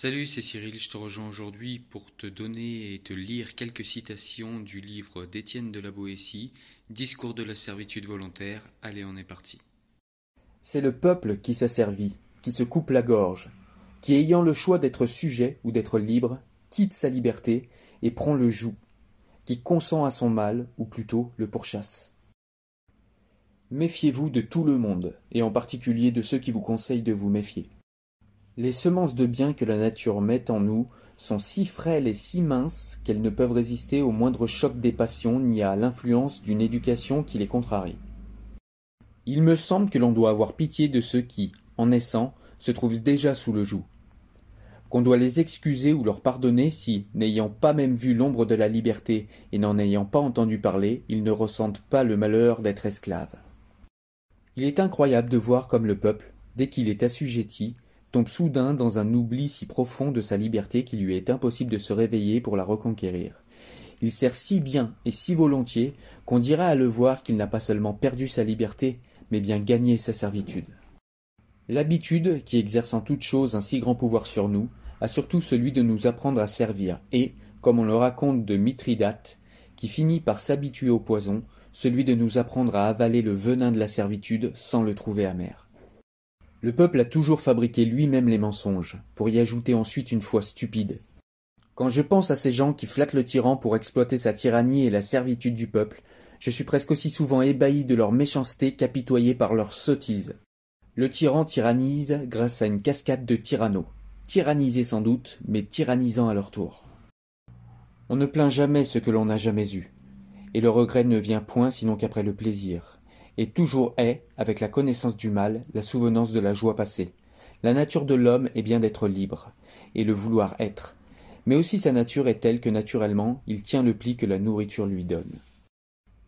Salut, c'est Cyril, je te rejoins aujourd'hui pour te donner et te lire quelques citations du livre d'Étienne de la Boétie, Discours de la servitude volontaire. Allez, on est parti. C'est le peuple qui s'asservit, qui se coupe la gorge, qui ayant le choix d'être sujet ou d'être libre, quitte sa liberté et prend le joug, qui consent à son mal, ou plutôt le pourchasse. Méfiez-vous de tout le monde, et en particulier de ceux qui vous conseillent de vous méfier. Les semences de bien que la nature met en nous sont si frêles et si minces qu'elles ne peuvent résister au moindre choc des passions ni à l'influence d'une éducation qui les contrarie. Il me semble que l'on doit avoir pitié de ceux qui, en naissant, se trouvent déjà sous le joug. Qu'on doit les excuser ou leur pardonner si, n'ayant pas même vu l'ombre de la liberté et n'en ayant pas entendu parler, ils ne ressentent pas le malheur d'être esclaves. Il est incroyable de voir comme le peuple, dès qu'il est assujetti, tombe soudain dans un oubli si profond de sa liberté qu'il lui est impossible de se réveiller pour la reconquérir. Il sert si bien et si volontiers qu'on dirait à le voir qu'il n'a pas seulement perdu sa liberté, mais bien gagné sa servitude. L'habitude, qui exerce en toute chose un si grand pouvoir sur nous, a surtout celui de nous apprendre à servir, et, comme on le raconte de Mithridate, qui finit par s'habituer au poison, celui de nous apprendre à avaler le venin de la servitude sans le trouver amer. Le peuple a toujours fabriqué lui-même les mensonges, pour y ajouter ensuite une foi stupide. Quand je pense à ces gens qui flattent le tyran pour exploiter sa tyrannie et la servitude du peuple, je suis presque aussi souvent ébahi de leur méchanceté qu'apitoyé par leur sottise. Le tyran tyrannise grâce à une cascade de tyrannos, tyrannisés sans doute, mais tyrannisant à leur tour. On ne plaint jamais ce que l'on n'a jamais eu, et le regret ne vient point sinon qu'après le plaisir et toujours est, avec la connaissance du mal, la souvenance de la joie passée. La nature de l'homme est bien d'être libre, et le vouloir être. Mais aussi sa nature est telle que naturellement il tient le pli que la nourriture lui donne.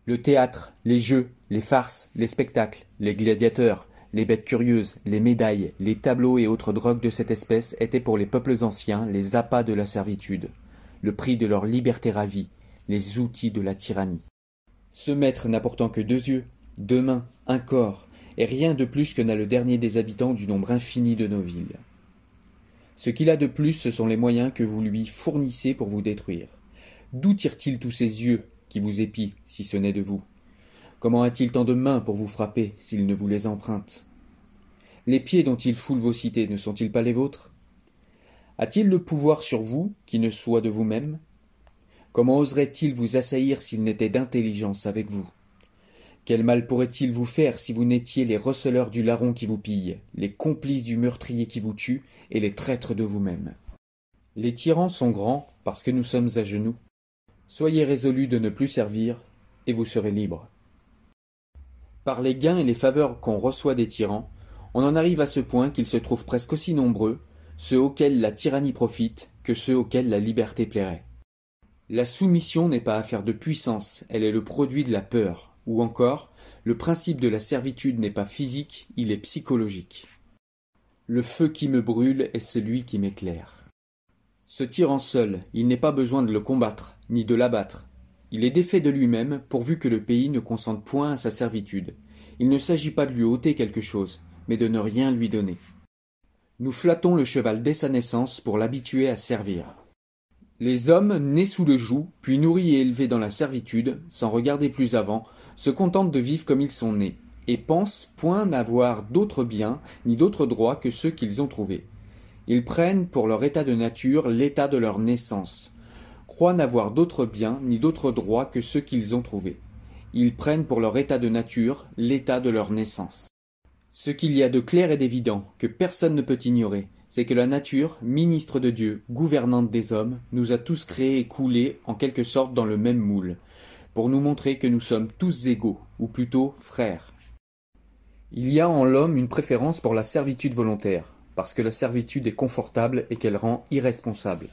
Le théâtre, les jeux, les farces, les spectacles, les gladiateurs, les bêtes curieuses, les médailles, les tableaux et autres drogues de cette espèce étaient pour les peuples anciens les appâts de la servitude, le prix de leur liberté ravie, les outils de la tyrannie. Ce maître n'apportant que deux yeux, deux mains, un corps, et rien de plus que n'a le dernier des habitants du nombre infini de nos villes. Ce qu'il a de plus, ce sont les moyens que vous lui fournissez pour vous détruire. D'où tire-t-il tous ces yeux qui vous épient, si ce n'est de vous? Comment a-t-il tant de mains pour vous frapper s'il ne vous les emprunte? Les pieds dont il foule vos cités ne sont-ils pas les vôtres? A-t-il le pouvoir sur vous qui ne soit de vous-même? Comment oserait-il vous assaillir s'il n'était d'intelligence avec vous? Quel mal pourrait-il vous faire si vous n'étiez les receleurs du larron qui vous pille, les complices du meurtrier qui vous tue, et les traîtres de vous-même? Les tyrans sont grands parce que nous sommes à genoux. Soyez résolus de ne plus servir, et vous serez libres. Par les gains et les faveurs qu'on reçoit des tyrans, on en arrive à ce point qu'ils se trouvent presque aussi nombreux, ceux auxquels la tyrannie profite, que ceux auxquels la liberté plairait. La soumission n'est pas affaire de puissance, elle est le produit de la peur, ou encore, le principe de la servitude n'est pas physique, il est psychologique. Le feu qui me brûle est celui qui m'éclaire. Ce tyran seul, il n'est pas besoin de le combattre, ni de l'abattre. Il est défait de lui-même, pourvu que le pays ne consente point à sa servitude. Il ne s'agit pas de lui ôter quelque chose, mais de ne rien lui donner. Nous flattons le cheval dès sa naissance pour l'habituer à servir. Les hommes, nés sous le joug, puis nourris et élevés dans la servitude, sans regarder plus avant, se contentent de vivre comme ils sont nés, et pensent point n'avoir d'autres biens ni d'autres droits que ceux qu'ils ont trouvés. Ils prennent pour leur état de nature l'état de leur naissance, croient n'avoir d'autres biens ni d'autres droits que ceux qu'ils ont trouvés. Ils prennent pour leur état de nature l'état de leur naissance. Ce qu'il y a de clair et d'évident, que personne ne peut ignorer, c'est que la nature, ministre de Dieu, gouvernante des hommes, nous a tous créés et coulés en quelque sorte dans le même moule pour nous montrer que nous sommes tous égaux, ou plutôt frères. Il y a en l'homme une préférence pour la servitude volontaire, parce que la servitude est confortable et qu'elle rend irresponsable.